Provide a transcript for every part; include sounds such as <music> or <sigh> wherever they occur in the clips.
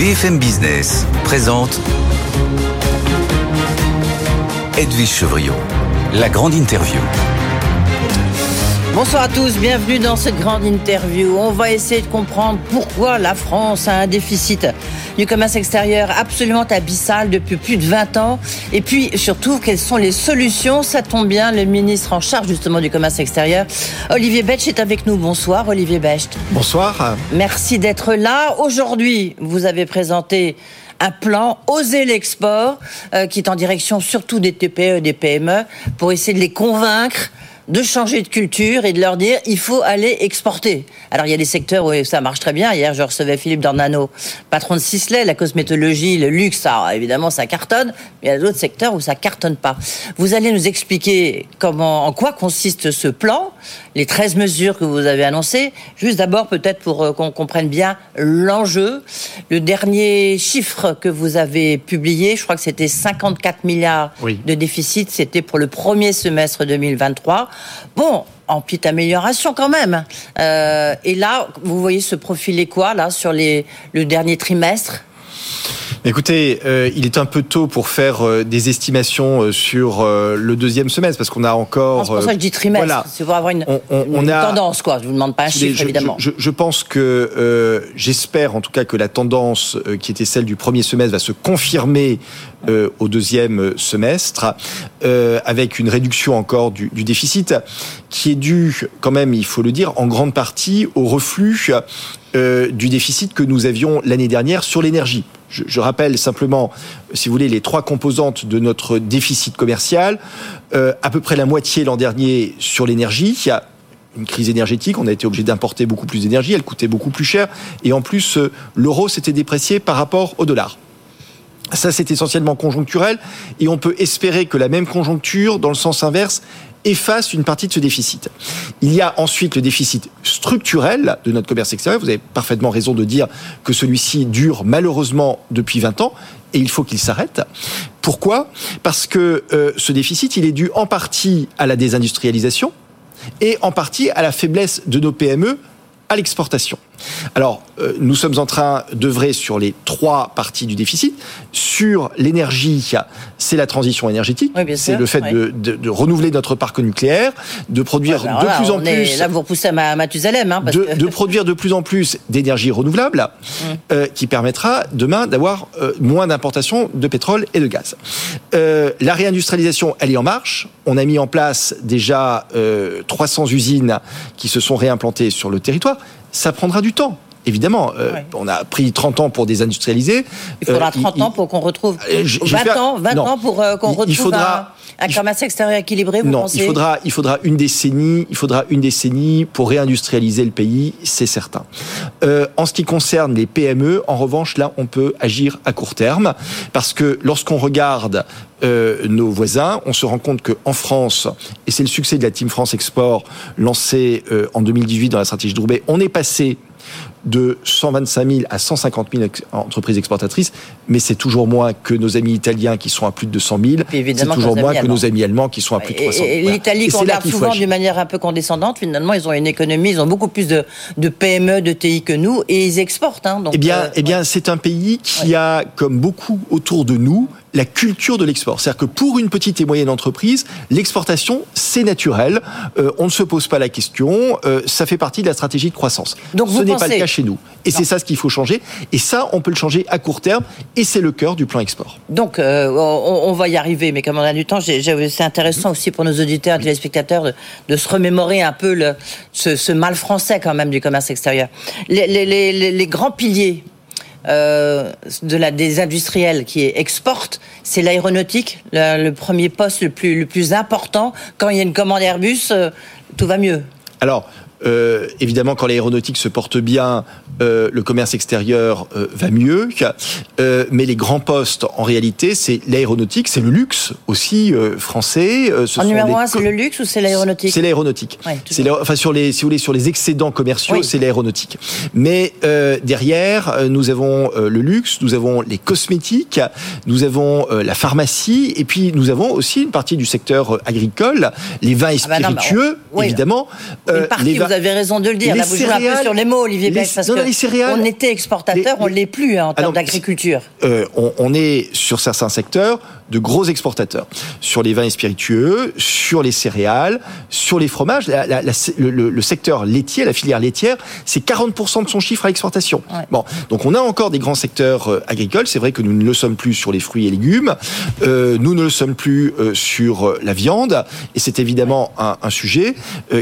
BFM Business présente Edwige Chevriot, la grande interview. Bonsoir à tous, bienvenue dans cette grande interview. On va essayer de comprendre pourquoi la France a un déficit du commerce extérieur absolument abyssal depuis plus de 20 ans. Et puis surtout, quelles sont les solutions? Ça tombe bien, le ministre en charge justement du commerce extérieur, Olivier Becht, est avec nous. Bonsoir Olivier Becht. Bonsoir. Merci d'être là. Aujourd'hui, vous avez présenté un plan Oser l'export euh, qui est en direction surtout des TPE et des PME pour essayer de les convaincre de changer de culture et de leur dire il faut aller exporter. Alors il y a des secteurs où ça marche très bien. Hier, je recevais Philippe Dornano, patron de Sisley, la cosmétologie, le luxe, ça, évidemment, ça cartonne. Mais il y a d'autres secteurs où ça cartonne pas. Vous allez nous expliquer comment, en quoi consiste ce plan, les 13 mesures que vous avez annoncées. Juste d'abord, peut-être pour euh, qu'on comprenne bien l'enjeu. Le dernier chiffre que vous avez publié, je crois que c'était 54 milliards de déficit. C'était pour le premier semestre 2023. Bon, en petite amélioration quand même. Euh, et là, vous voyez se profiler quoi là sur le dernier trimestre Écoutez, euh, il est un peu tôt pour faire euh, des estimations euh, sur le deuxième semestre parce qu'on a encore. C'est pour ça que je dis trimestre. Voilà. C'est pour avoir une, tendance, quoi. Je vous demande pas un chiffre, évidemment. Je, je, pense que j'espère, en tout cas, que la tendance qui était celle du premier semestre va se confirmer au deuxième semestre, avec une réduction encore du, du, déficit qui est due, quand même, il faut le dire, en grande partie au reflux du déficit que nous avions l'année dernière sur l'énergie. Je, rappelle simplement, si vous voulez, les trois composantes de notre déficit commercial. Euh, à peu près la moitié l'an dernier sur l'énergie. Il y a une crise énergétique, on a été obligé d'importer beaucoup plus d'énergie, elle coûtait beaucoup plus cher, et en plus, euh, l'euro s'était déprécié par rapport au dollar. Ça, c'est essentiellement conjoncturel, et on peut espérer que la même conjoncture, dans le sens inverse, efface une partie de ce déficit. Il y a ensuite le déficit structurel de notre commerce extérieur. Vous avez parfaitement raison de dire que celui-ci dure malheureusement depuis 20 ans et il faut qu'il s'arrête. Pourquoi? Parce que euh, ce déficit, il est dû en partie à la désindustrialisation et en partie à la faiblesse de nos PME à l'exportation. Alors, euh, nous sommes en train d'œuvrer sur les trois parties du déficit. Sur l'énergie, c'est la transition énergétique. c'est le fait de, renouveler notre parc nucléaire, de produire de plus en plus. Là, vous repoussez à Mathusalem. Hein, de, produire de plus en plus d'énergie renouvelable, hum. euh, qui permettra demain d'avoir euh, moins d'importations de pétrole et de gaz. la réindustrialisation, elle est en marche. On a mis en place déjà 300 usines qui se sont réimplantées sur le territoire ça prendra du temps. Évidemment, euh, on a pris 30 ans pour désindustrialiser. Il faudra 30 euh, ans pour qu'on retrouve 20 euh, ans, 20 ans pour qu'on retrouve il faudra, un, commerce extérieur équilibré. Vous non, pensez il faudra, il faudra une décennie, il faudra une décennie pour réindustrialiser le pays, c'est certain. en ce qui concerne les PME, en revanche, là, on peut agir à court terme parce que lorsqu'on regarde nos voisins, on se rend compte qu'en France, et c'est le succès de la Team France Export lancée en 2018 dans la stratégie de Roubaix, on est passé de 125 000 à 150 000 entreprises exportatrices, mais c'est toujours moins que nos amis italiens qui sont à plus de 200 000. C'est toujours moins que nos amis allemands qui sont à plus de 300 000. L'Italie, qu'on regarde souvent d'une manière un peu condescendante, finalement, ils ont une économie, ils ont beaucoup plus de, PME, de TI que nous, et ils exportent. Hein, eh bien, euh, eh bien c'est un pays qui a, comme beaucoup autour de nous, la culture de l'export. C'est-à-dire que pour une petite et moyenne entreprise, l'exportation, c'est naturel. Euh, on ne se pose pas la question. Euh, ça fait partie de la stratégie de croissance. Donc ce n'est pas le cas chez nous. Et c'est ça ce qu'il faut changer. Et ça, on peut le changer à court terme. Et c'est le cœur du plan export. Donc, euh, on, va y arriver. Mais comme on a du temps, c'est intéressant aussi pour nos auditeurs et téléspectateurs de, se remémorer un peu le, ce, mal français quand même du commerce extérieur. les, les grands piliers euh, de la, des industriels qui exportent, c'est l'aéronautique, le, premier poste le plus, le plus important. Quand il y a une commande Airbus, euh, tout va mieux. Alors, euh, évidemment, quand l'aéronautique se porte bien, euh, le commerce extérieur euh, va mieux. Euh, mais les grands postes, en réalité, c'est l'aéronautique, c'est le luxe aussi euh, français. Ce en numéro un, c'est le luxe ou c'est l'aéronautique C'est l'aéronautique. Ouais, enfin, sur les, si vous voulez, sur les excédents commerciaux, c'est l'aéronautique. Mais derrière, nous avons le luxe, nous avons les cosmétiques, nous avons la pharmacie, et puis nous avons aussi une partie du secteur agricole, les vins et ah bah spiritueux, évidemment. Une partie, les vins, vous avez raison de le dire. Là, vous jouez un peu sur les mots, Olivier Beck, parce non, non, que les céréales- on était exportateur, on l'est plus hein, en termes d'agriculture. Euh, on, on est sur certains secteurs de gros exportateurs, sur les vins et spiritueux, sur les céréales, sur les fromages. La- la- la- le, secteur laitier, la filière laitière, c'est 40% de son chiffre à l'exportation. Ouais. Bon, donc on a encore des grands secteurs euh, agricoles. C'est vrai que nous ne le sommes plus sur les fruits et légumes. Euh, nous ne le sommes plus euh, sur la viande. Et c'est évidemment un, un sujet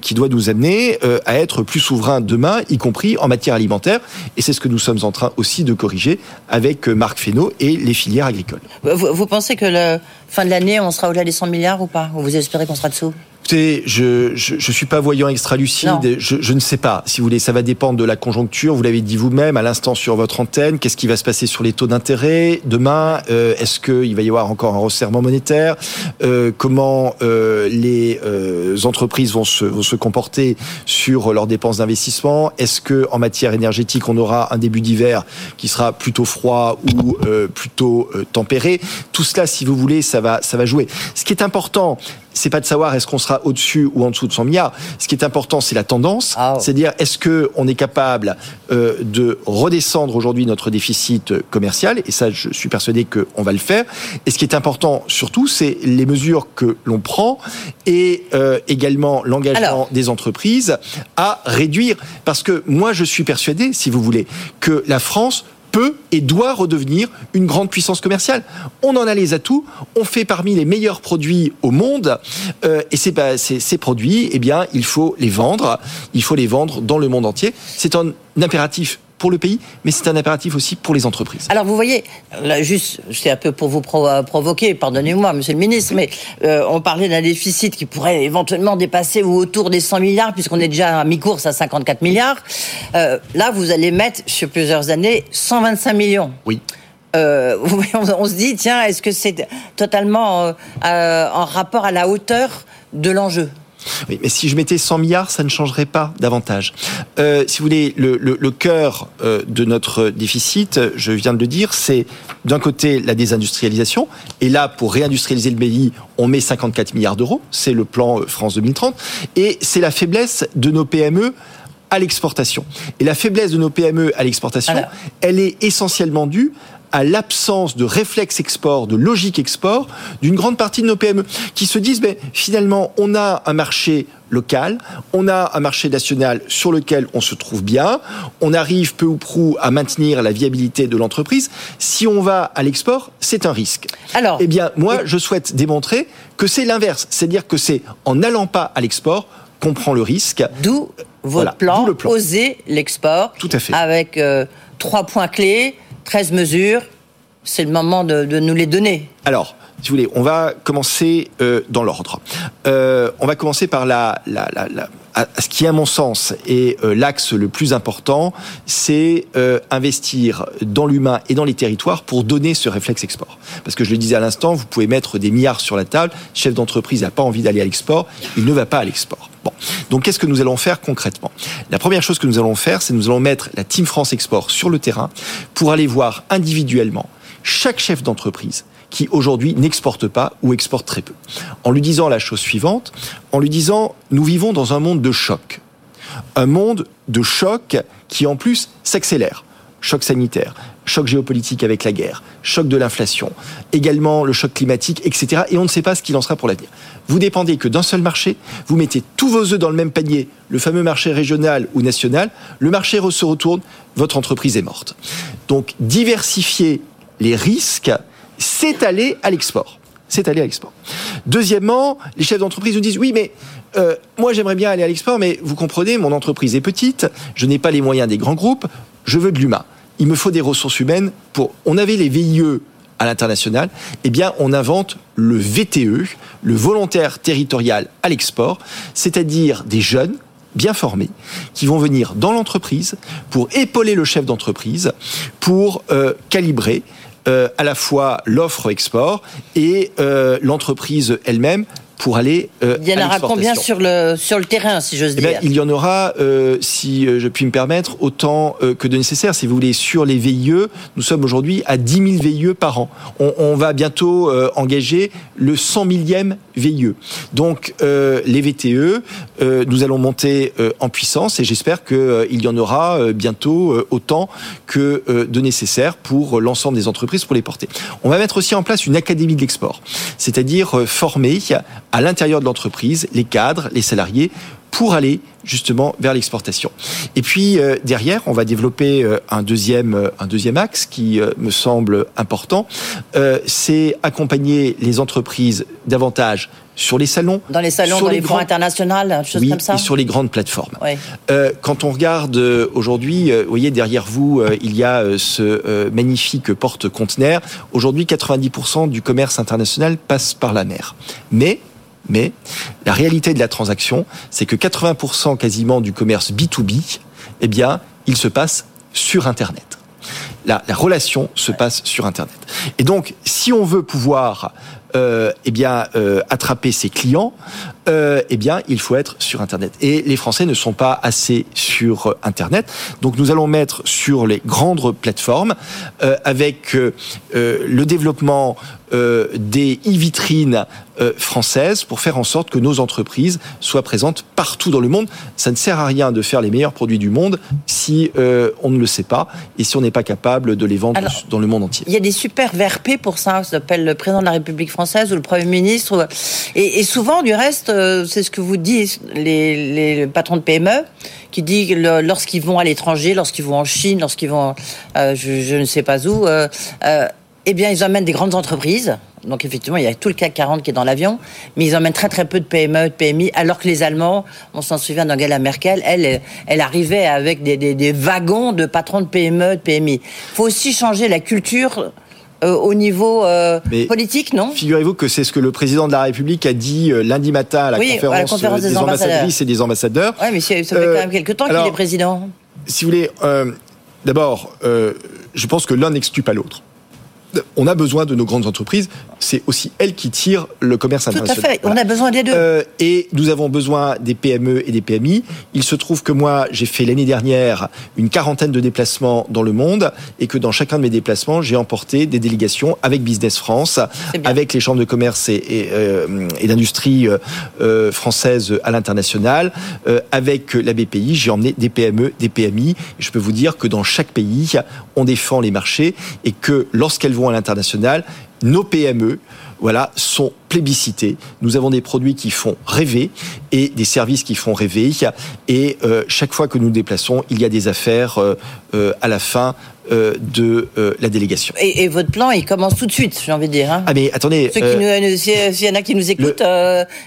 qui doit nous amener euh, à être plus souverains demain, y compris en matière alimentaire. Et c'est ce que nous sommes en train aussi de corriger avec euh, Marc Fesneau et les filières agricoles. Vous, vous pensez que la fin de l'année, on sera au-delà des 100 milliards ou pas? Ou vous espérez qu'on sera dessous? Écoutez, je, je je suis pas voyant extra lucide. Je, je ne sais pas. Si vous voulez, ça va dépendre de la conjoncture. Vous l'avez dit vous-même à l'instant sur votre antenne. Qu'est-ce qui va se passer sur les taux d'intérêt demain? Euh, Est-ce qu'il va y avoir encore un resserrement monétaire? Euh, Comment euh, les euh, entreprises vont se, vont se comporter sur leurs dépenses d'investissement? Est-ce que en matière énergétique, on aura un début d'hiver qui sera plutôt froid ou euh, plutôt euh, tempéré? Tout cela, si vous voulez, ça va ça va jouer. Ce qui est important, c'est pas de savoir est-ce qu'on sera au-dessus ou en dessous de 100 milliards. Ce qui est important, c'est la tendance. Ah. C'est-à-dire, est-ce que on est capable euh, de redescendre aujourd'hui notre déficit commercial? Et ça, je suis persuadé qu'on va le faire. Et ce qui est important, surtout, c'est les mesures que l'on prend et euh, également l'engagement des entreprises à réduire. Parce que moi, je suis persuadé, si vous voulez, que la France peut et doit redevenir une grande puissance commerciale. On en a les atouts, on fait parmi les meilleurs produits au monde, euh, et ces, bah, ces, ces produits, eh bien, il faut les vendre, il faut les vendre dans le monde entier. C'est un impératif pour le pays, mais c'est un impératif aussi pour les entreprises. Alors vous voyez, là, juste, c'est un peu pour vous pro- provoquer, pardonnez-moi, Monsieur le Ministre, mais euh, on parlait d'un déficit qui pourrait éventuellement dépasser ou autour des 100 milliards, puisqu'on est déjà à mi-course à 54 milliards. Euh, là, vous allez mettre sur plusieurs années 125 millions. Oui. Euh, <laughs> on, se dit, tiens, est-ce que c'est totalement en rapport à la hauteur de l'enjeu? Oui, mais si je mettais 100 milliards, ça ne changerait pas davantage. Euh, si vous voulez, le, le, le cœur euh, de notre déficit, je viens de le dire, c'est d'un côté la désindustrialisation. Et là, pour réindustrialiser le pays, on met 54 milliards d'euros. C'est le plan euh, France 2030. Et c'est la faiblesse de nos PME à l'exportation. Et la faiblesse de nos PME à l'exportation, elle est essentiellement due à l'absence de réflexe export, de logique export d'une grande partie de nos PME qui se disent ben, finalement on a un marché local, on a un marché national sur lequel on se trouve bien, on arrive peu ou prou à maintenir la viabilité de l'entreprise. Si on va à l'export, c'est un risque. Alors, eh bien moi je souhaite démontrer que c'est l'inverse, c'est-à-dire que c'est en n'allant pas à l'export qu'on prend le risque. D'où votre Voilà, plan, le plan. oser l'export. Tout à fait. Avec euh, trois points clés, 13 mesures. C'est le moment de, nous les donner. Alors, si vous voulez, on va commencer euh, dans l'ordre. Euh, on va commencer par la, la, la, ce qui, à mon sens, est euh, l'axe le plus important, c'est investir dans l'humain et dans les territoires pour donner ce réflexe export. Parce que je le disais à l'instant, vous pouvez mettre des milliards sur la table, chef d'entreprise n'a pas envie d'aller à l'export, il ne va pas à l'export. Donc qu'est-ce que nous allons faire concrètement? La première chose que nous allons faire, c'est nous allons mettre la Team France Export sur le terrain pour aller voir individuellement chaque chef d'entreprise qui aujourd'hui n'exporte pas ou exporte très peu. En lui disant la chose suivante, en lui disant nous vivons dans un monde de choc. Un monde de choc qui en plus s'accélère. Choc sanitaire, choc géopolitique avec la guerre, choc de l'inflation, également le choc climatique, etc. Et on ne sait pas ce qu'il en sera pour l'avenir. Vous dépendez que d'un seul marché, vous mettez tous vos œufs dans le même panier, le fameux marché régional ou national, le marché se retourne, votre entreprise est morte. Donc diversifier les risques, c'est aller à l'export. C'est aller à l'export. Deuxièmement, les chefs d'entreprise nous disent oui, mais euh, moi j'aimerais bien aller à l'export, mais vous comprenez, mon entreprise est petite, je n'ai pas les moyens des grands groupes, je veux de l'humain. Il me faut des ressources humaines pour. On avait les VIE à l'international, eh bien, on invente le VTE, le volontaire territorial à l'export, c'est-à-dire des jeunes bien formés qui vont venir dans l'entreprise pour épauler le chef d'entreprise, pour euh, calibrer euh, à la fois l'offre export et euh, l'entreprise elle-même pour aller euh, Il y en aura combien sur le, sur le terrain, si j'ose eh dire? Il y en aura, euh, si euh, je puis me permettre, autant que de nécessaire. Si vous voulez, sur les VIE, nous sommes aujourd'hui à 10 000 VIE par an. On, va bientôt engager le 100 millième VIE. Donc, les VTE, nous allons monter en puissance et j'espère qu'il y en aura bientôt autant que de nécessaire pour l'ensemble des entreprises pour les porter. On va mettre aussi en place une académie de l'export, c'est-à-dire former à l'intérieur de l'entreprise les cadres, les salariés pour aller justement vers l'exportation. Et puis euh, derrière, on va développer euh, un deuxième euh, un deuxième axe qui me semble important, c'est accompagner les entreprises davantage sur les salons, dans les salons, dans les, les internationales, choses comme ça. Et sur les grandes plateformes. quand on regarde aujourd'hui, vous voyez derrière vous, il y a ce magnifique porte-conteneur. Aujourd'hui, 90% du commerce international passe par la mer. Mais mais la réalité de la transaction, c'est que 80% quasiment du commerce B2B, eh bien, il se passe sur Internet. La, relation se passe sur Internet. Et donc, si on veut pouvoir euh, eh bien, euh, attraper ses clients, euh, eh bien, il faut être sur Internet. Et les Français ne sont pas assez sur Internet. Donc, nous allons mettre sur les grandes plateformes avec le développement des e-vitrines françaises pour faire en sorte que nos entreprises soient présentes partout dans le monde. Ça ne sert à rien de faire les meilleurs produits du monde si on ne le sait pas et si on n'est pas capable de les vendre dans le monde entier. Il y a des super VRP pour ça, ça s'appelle le président de la République française ou le Premier ministre. Et, et souvent, du reste, euh, c'est ce que vous disent les, patrons de PME, qui disent lorsqu'ils vont à l'étranger, lorsqu'ils vont en Chine, lorsqu'ils vont, euh, je, ne sais pas où, euh, eh bien, ils emmènent des grandes entreprises. Donc, effectivement, il y a tout le CAC 40 qui est dans l'avion, mais ils emmènent très très peu de PME, de PMI, alors que les Allemands, on s'en souvient d'Angela Merkel, elle, elle arrivait avec des, des wagons de patrons de PME, de PMI. Il faut aussi changer la culture euh, au niveau euh, politique, non? Figurez-vous que c'est ce que le président de la République a dit euh, lundi matin à la, conférence, des, ambassadrices et des ambassadeurs. Oui, mais ça fait quand même quelques temps qu'il est président. Si vous voulez, d'abord, je pense que l'un n'exclut pas l'autre on a besoin de nos grandes entreprises. C'est aussi elles qui tirent le commerce international. Tout à fait. On a besoin des deux. Euh, et nous avons besoin des PME et des PMI. Il se trouve que moi, j'ai fait l'année dernière une quarantaine de déplacements dans le monde et que dans chacun de mes déplacements, j'ai emporté des délégations avec Business France, avec les chambres de commerce et, et, euh, d'industrie euh, françaises à l'international, avec la BPI. J'ai emmené des PME, des PMI. je peux vous dire que dans chaque pays, on défend les marchés et que lorsqu'elles vont à l'international, nos PME voilà, sont plébiscités. Nous avons des produits qui font rêver et des services qui font rêver. Et euh, chaque fois que nous nous déplaçons, il y a des affaires euh, euh, à la fin de la délégation. Et, votre plan, il commence tout de suite, j'ai envie de dire. Hein. Ah mais attendez. S'il y en a qui nous écoutent,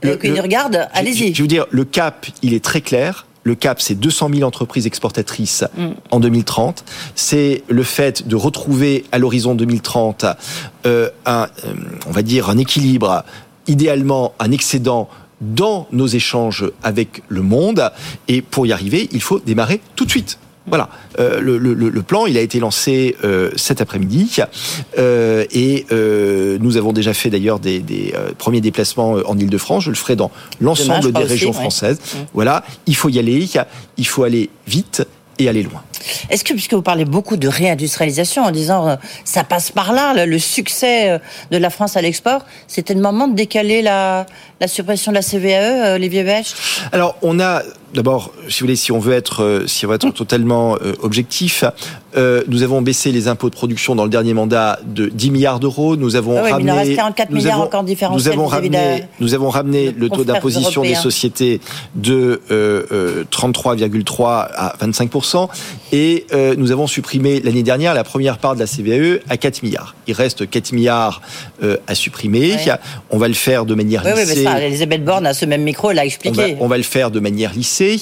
qui nous regardent, allez-y. Je veux dire, le cap, il est très clair le cap, c'est 200 000 entreprises exportatrices mm. en 2030. C'est le fait de retrouver à l'horizon 2030 euh, un, euh, on va dire, un équilibre, idéalement un excédent dans nos échanges avec le monde. Et pour y arriver, il faut démarrer tout de suite. Voilà, euh, le, le, le, plan, il a été lancé euh, cet après-midi euh, et euh, nous avons déjà fait d'ailleurs des, des euh, premiers déplacements en Ile-de-France. Je le ferai dans l'ensemble des régions françaises. Mmh. Voilà, il faut y aller, il faut aller vite et aller loin. Est-ce que, puisque vous parlez beaucoup de réindustrialisation en disant euh, ça passe par là, le succès euh, de la France à l'export, c'était le moment de décaler la, la suppression de la CVAE, euh, les vieux Alors, on a d'abord, si vous voulez, si on veut être, si on veut être totalement objectif, nous avons baissé les impôts de production dans le dernier mandat de 10 milliards d'euros. Nous avons ah ramené, il reste 44 milliards avons, encore Nous avons ramené, nous avons ramené le taux d'imposition des sociétés de 33,3 à 25 et euh, nous avons supprimé l'année dernière la première part de la CVAE à 4 milliards. Il reste 4 milliards euh, à supprimer. On va le faire de manière lissée. Oui, mais ça, Elisabeth Borne a ce même micro, elle l'a expliqué. On va, le faire de manière lissée.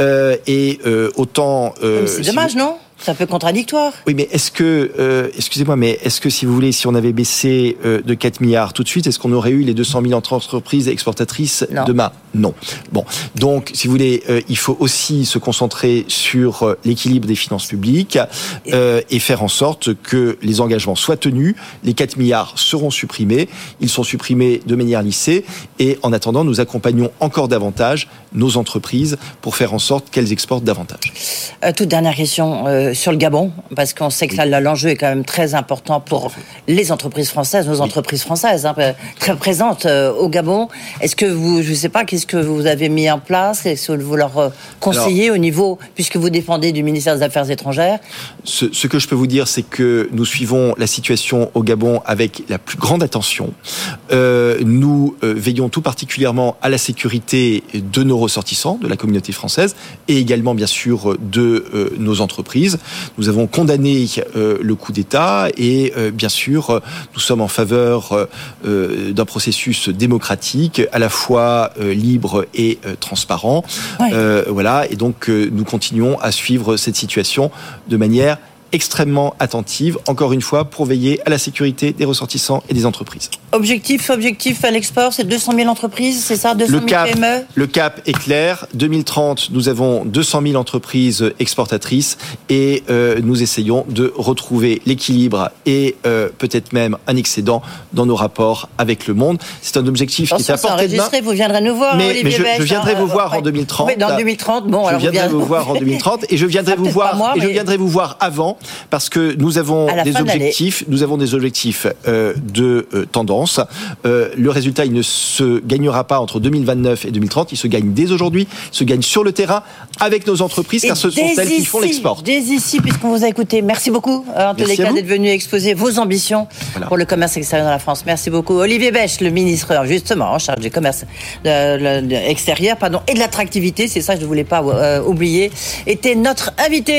Euh, et autant... c'est dommage, non? C'est un peu contradictoire. Oui, mais est-ce que, euh, excusez-moi, mais est-ce que si vous voulez, si on avait baissé euh, de 4 milliards tout de suite, est-ce qu'on aurait eu les 200 000 entreprises exportatrices Non. demain? Non. Bon, donc si vous voulez, euh, il faut aussi se concentrer sur l'équilibre des finances publiques et faire en sorte que les engagements soient tenus. Les 4 milliards seront supprimés. Ils sont supprimés de manière lissée et en attendant, nous accompagnons encore davantage nos entreprises pour faire en sorte qu'elles exportent davantage. Toute dernière question euh, sur le Gabon, parce qu'on sait que là, là, l'enjeu est quand même très important pour les entreprises françaises, nos entreprises françaises, hein, euh, très présentes euh, au Gabon. Est-ce que vous, je ne sais pas, qu'est-ce que vous avez mis en place? Est-ce que vous leur euh, conseillez au niveau, puisque vous dépendez du ministère des Affaires étrangères? Ce, ce que je peux vous dire, c'est que nous suivons la situation au Gabon avec la plus grande attention. Euh, nous veillons tout particulièrement à la sécurité de nos ressortissants, de la communauté française, et également bien sûr de nos entreprises. Nous avons condamné euh, le coup d'État et euh, bien sûr euh, nous sommes en faveur d'un processus démocratique à la fois euh, libre et euh, transparent. Euh, voilà, et donc euh, nous continuons à suivre cette situation de manière extrêmement attentive, encore une fois, pour veiller à la sécurité des ressortissants et des entreprises. Objectif, objectif à l'export, c'est 200 000 entreprises, c'est ça 200 Le 000 cap, PME? le cap est clair. 2030, nous avons 200 000 entreprises exportatrices et euh, nous essayons de retrouver l'équilibre et euh, peut-être même un excédent dans nos rapports avec le monde. C'est un objectif qui est à portée de main. enregistré, vous viendrez nous voir, Mais- Olivier mais je- je Bech, viendrai hein, vous voir en ouais. 2030. Oui, dans 2030, bon, je alors vous viendrai viendrez- vous voir en 2030 et je viendrai vous voir et je mais- viendrai vous voir avant parce que nous avons des de objectifs, nous avons des objectifs euh, de euh, tendance. Euh, le résultat, il ne se gagnera pas entre 2029 et 2030, il se gagne dès aujourd'hui, il se gagne sur le terrain avec nos entreprises car ce sont dès elles qui font l'export. Dès ici, puisqu'on vous a écouté, merci beaucoup, en tous les cas, d'être venu exposer vos ambitions Voilà. pour le commerce extérieur dans la France. Merci beaucoup. Olivier Bech, le ministre, justement, en charge du commerce extérieur pardon, et de l'attractivité, c'est ça que je ne voulais pas oublier, était notre invité.